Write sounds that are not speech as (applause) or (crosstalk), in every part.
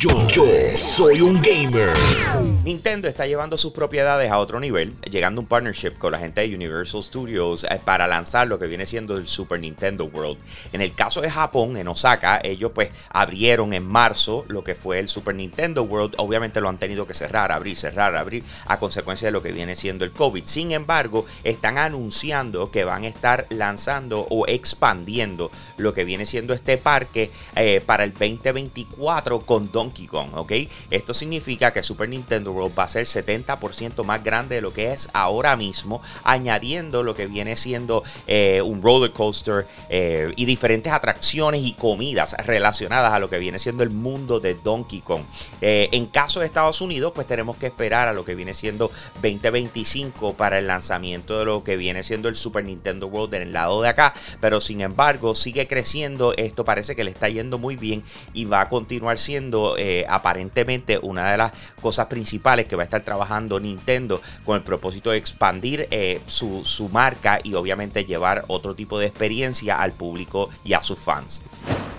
Yo, soy un gamer. Nintendo está llevando sus propiedades a otro nivel, llegando a un partnership con la gente de Universal Studios eh, para lanzar lo que viene siendo el Super Nintendo World. En el caso de Japón, en Osaka, ellos pues abrieron en marzo lo que fue el Super Nintendo World. Obviamente lo han tenido que cerrar, abrir, cerrar, abrir a consecuencia de lo que viene siendo el COVID. Sin embargo, están anunciando que van a estar lanzando o expandiendo lo que viene siendo este parque eh, para el 2024 con Don Donkey Kong, ¿ok? Esto significa que Super Nintendo World va a ser 70% más grande de lo que es ahora mismo, añadiendo lo que viene siendo eh, un roller coaster eh, y diferentes atracciones y comidas relacionadas a lo que viene siendo el mundo de Donkey Kong. Eh, en caso de Estados Unidos, pues tenemos que esperar a lo que viene siendo 2025 para el lanzamiento de lo que viene siendo el Super Nintendo World en el lado de acá, pero sin embargo sigue creciendo, esto parece que le está yendo muy bien y va a continuar siendo eh, aparentemente una de las cosas principales que va a estar trabajando Nintendo con el propósito de expandir eh, su, su marca y obviamente llevar otro tipo de experiencia al público y a sus fans.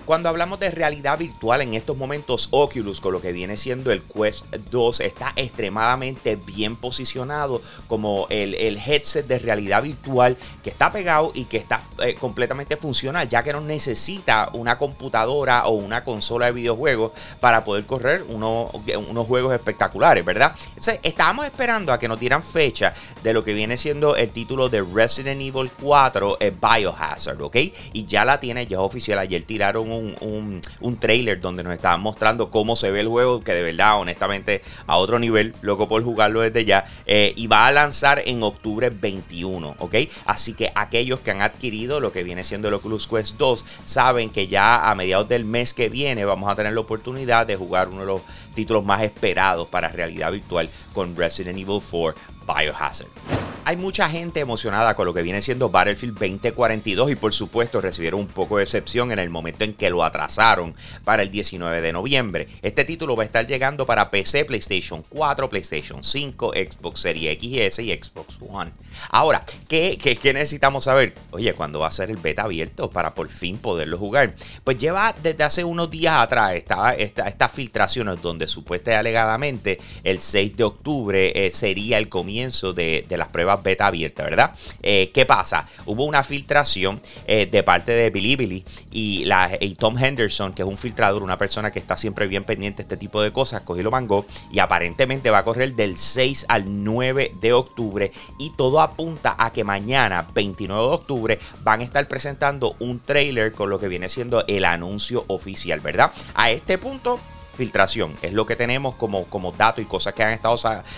Cuando hablamos de realidad virtual en estos momentos, Oculus, con lo que viene siendo el Quest 2, está extremadamente bien posicionado como el, headset de realidad virtual que está pegado y que está eh, completamente funcional, ya que no necesita una computadora o una consola de videojuegos para poder correr unos juegos espectaculares, ¿verdad? Entonces, estábamos esperando a que nos dieran fecha de lo que viene siendo el título de Resident Evil 4 eh, Biohazard, ¿ok? Y ya la tiene, ya es oficial. Ayer tiraron un un, trailer donde nos estaban mostrando cómo se ve el juego, que de verdad, honestamente, a otro nivel, loco por jugarlo desde ya. Eh, y va a lanzar en octubre 21, ¿ok? Así que aquellos que han adquirido lo que viene siendo el Oculus Quest 2 saben que ya a mediados del mes que viene vamos a tener la oportunidad de jugar uno de los títulos más esperados para realidad virtual con Resident Evil 4 Biohazard hay mucha gente emocionada con lo que viene siendo Battlefield 2042 y por supuesto recibieron un poco de excepción en el momento en que lo atrasaron para el 19 de noviembre. Este título va a estar llegando para PC, PlayStation 4, PlayStation 5, Xbox Series X y y Xbox One. Ahora, ¿qué, necesitamos saber? Oye, ¿cuándo va a ser el beta abierto para por fin poderlo jugar? Pues lleva desde hace unos días atrás esta, estas filtraciones donde supuestamente alegadamente el 6 de octubre eh, sería el comienzo de, las pruebas beta abiertas, ¿verdad? Eh, ¿Qué pasa? Hubo una filtración eh, de parte de Bilibili y, y Tom Henderson, que es un filtrador, una persona que está siempre bien pendiente de este tipo de cosas, cogió lo mangó y aparentemente va a correr del 6 al 9 de octubre y todo apunta a que mañana, 29 de octubre, van a estar presentando un trailer con lo que viene siendo el anuncio oficial, ¿verdad? A este punto filtración. Es lo que tenemos como, como datos y cosas que han estado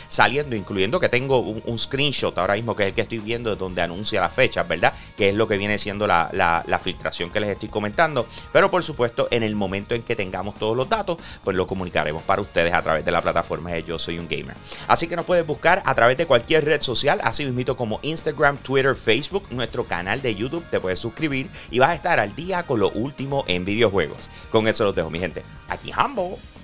saliendo, incluyendo que tengo un, screenshot ahora mismo, que es el que estoy viendo, donde anuncia las fechas, ¿verdad? Que es lo que viene siendo la, la, filtración que les estoy comentando. Pero por supuesto, en el momento en que tengamos todos los datos, pues lo comunicaremos para ustedes a través de la plataforma de Yo Soy un Gamer. Así que nos puedes buscar a través de cualquier red social, así mismo como Instagram, Twitter, Facebook, nuestro canal de YouTube, te puedes suscribir y vas a estar al día con lo último en videojuegos. Con eso los dejo, mi gente. Aquí Hambo.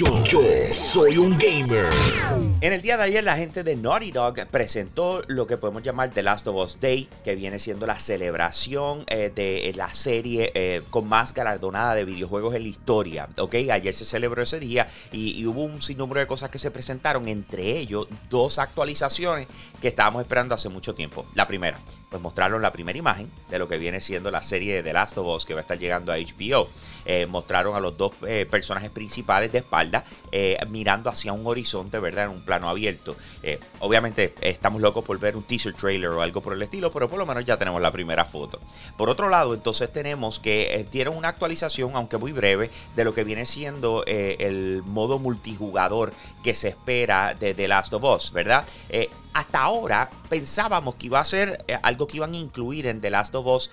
Yo, soy un gamer. En el día de ayer la gente de Naughty Dog presentó lo que podemos llamar The Last of Us Day, que viene siendo la celebración eh, de la serie eh, con más galardonada de videojuegos en la historia. ¿ok? Ayer se celebró ese día y, hubo un sinnúmero de cosas que se presentaron, entre ellos dos actualizaciones que estábamos esperando hace mucho tiempo. La primera, pues mostraron la primera imagen de lo que viene siendo la serie de The Last of Us que va a estar llegando a HBO. Eh, mostraron a los dos eh, personajes principales de espalda eh, mirando hacia un horizonte, ¿verdad? En un plano abierto. obviamente estamos locos por ver un teaser trailer o algo por el estilo, pero por lo menos ya tenemos la primera foto. Por otro lado, entonces tenemos que dieron una actualización, aunque muy breve, de lo que viene siendo el modo multijugador que se espera de The Last of Us, ¿verdad? hasta ahora pensábamos que iba a ser algo que iban a incluir en The Last of Us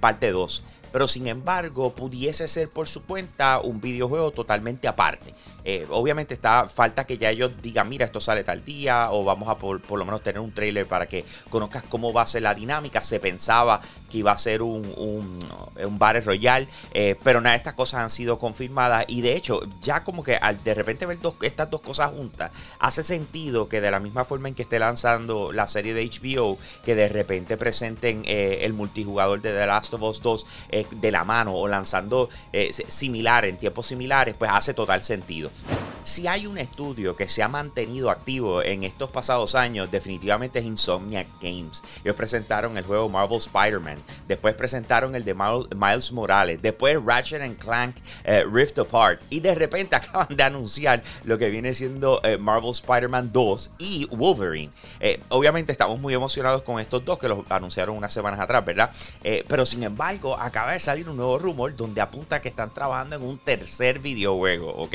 parte 2 pero sin embargo pudiese ser por su cuenta un videojuego totalmente aparte. Eh, obviamente está falta que ya ellos digan, mira, esto sale tal día, o vamos a por, lo menos tener un trailer para que conozcas cómo va a ser la dinámica. Se pensaba que iba a ser un, un, un eh, pero nada estas cosas han sido confirmadas. Y de hecho, ya como que al de repente ver dos, estas dos cosas juntas, hace sentido que de la misma forma en que esté lanzando la serie de HBO, que de repente presenten eh, el multijugador de The Last of Us 2 de la mano o lanzando similar en tiempos similares, pues hace total sentido. Si hay un estudio que se ha mantenido activo en estos pasados años, definitivamente es Insomniac Games. Ellos presentaron el juego Marvel Spider-Man, después presentaron el de Miles Morales, después Ratchet Clank eh, Rift Apart y de repente (laughs) acaban de anunciar lo que viene siendo eh, Marvel Spider-Man 2 y Wolverine. Eh, obviamente estamos muy emocionados con estos dos que los anunciaron unas semanas atrás, ¿verdad? pero sin embargo acaba de salir un nuevo rumor donde apunta que están trabajando en un tercer videojuego, ¿ok?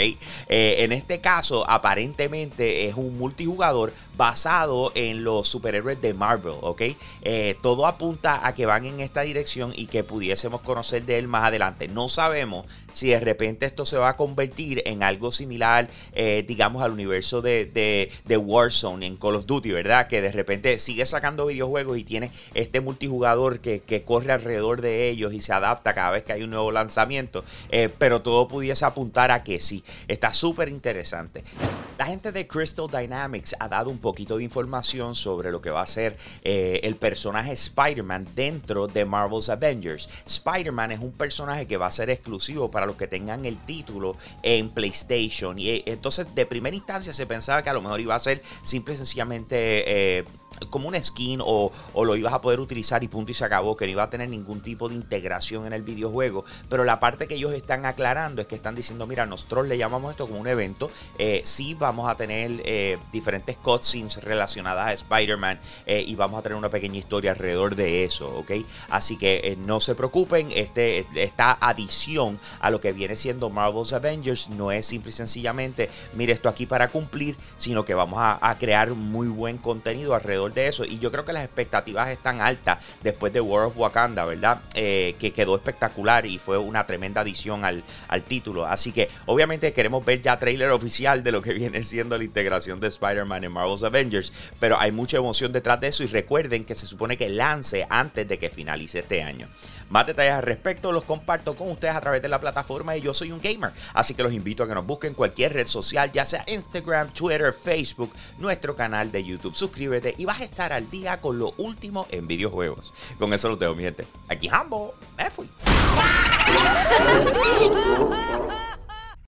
En este caso, aparentemente es un multijugador basado en los superhéroes de Marvel, ¿ok? Eh, todo apunta a que van en esta dirección y que pudiésemos conocer de él más adelante. No sabemos si de repente esto se va a convertir en algo similar, eh, digamos, al universo de, de, Warzone en Call of Duty, ¿verdad? Que de repente sigue sacando videojuegos y tiene este multijugador que, corre alrededor de ellos y se adapta cada vez que hay un nuevo lanzamiento. Eh, pero todo pudiese apuntar a que sí. Está súper interesante. La gente de Crystal Dynamics ha dado un poquito de información sobre lo que va a ser eh, el personaje Spider-Man dentro de Marvel's Avengers. Spider-Man es un personaje que va a ser exclusivo para los que tengan el título en PlayStation. Y eh, entonces, de primera instancia, se pensaba que a lo mejor iba a ser simple y sencillamente. Eh, como un skin o, lo ibas a poder utilizar y punto y se acabó, que no iba a tener ningún tipo de integración en el videojuego. Pero la parte que ellos están aclarando es que están diciendo, mira, nosotros le llamamos esto como un evento, eh, sí vamos a tener eh, diferentes cutscenes relacionadas a Spider-Man eh, y vamos a tener una pequeña historia alrededor de eso, ¿ok? Así que no se preocupen, este, esta adición a lo que viene siendo Marvel's Avengers no es simple y sencillamente, mire esto aquí para cumplir, sino que vamos a crear muy buen contenido alrededor de eso. Y yo creo que las expectativas están altas después de World of Wakanda, ¿verdad? Eh, que quedó espectacular y fue una tremenda adición al, al título. Así que obviamente queremos ver ya trailer oficial de lo que (laughs) viene siendo la integración de Spider-Man en Marvel's Avengers. Pero hay mucha emoción detrás de eso y recuerden que se supone que lance antes de que finalice este año. Más detalles al respecto los comparto con ustedes a través de la plataforma y yo soy un gamer. Así que los invito a que nos busquen cualquier red social, ya sea Instagram, Twitter, Facebook, nuestro canal de YouTube. Suscríbete y vas a estar al día con lo último en videojuegos. Con eso lo tengo, mi gente. Aquí Hambo, me fui. (laughs)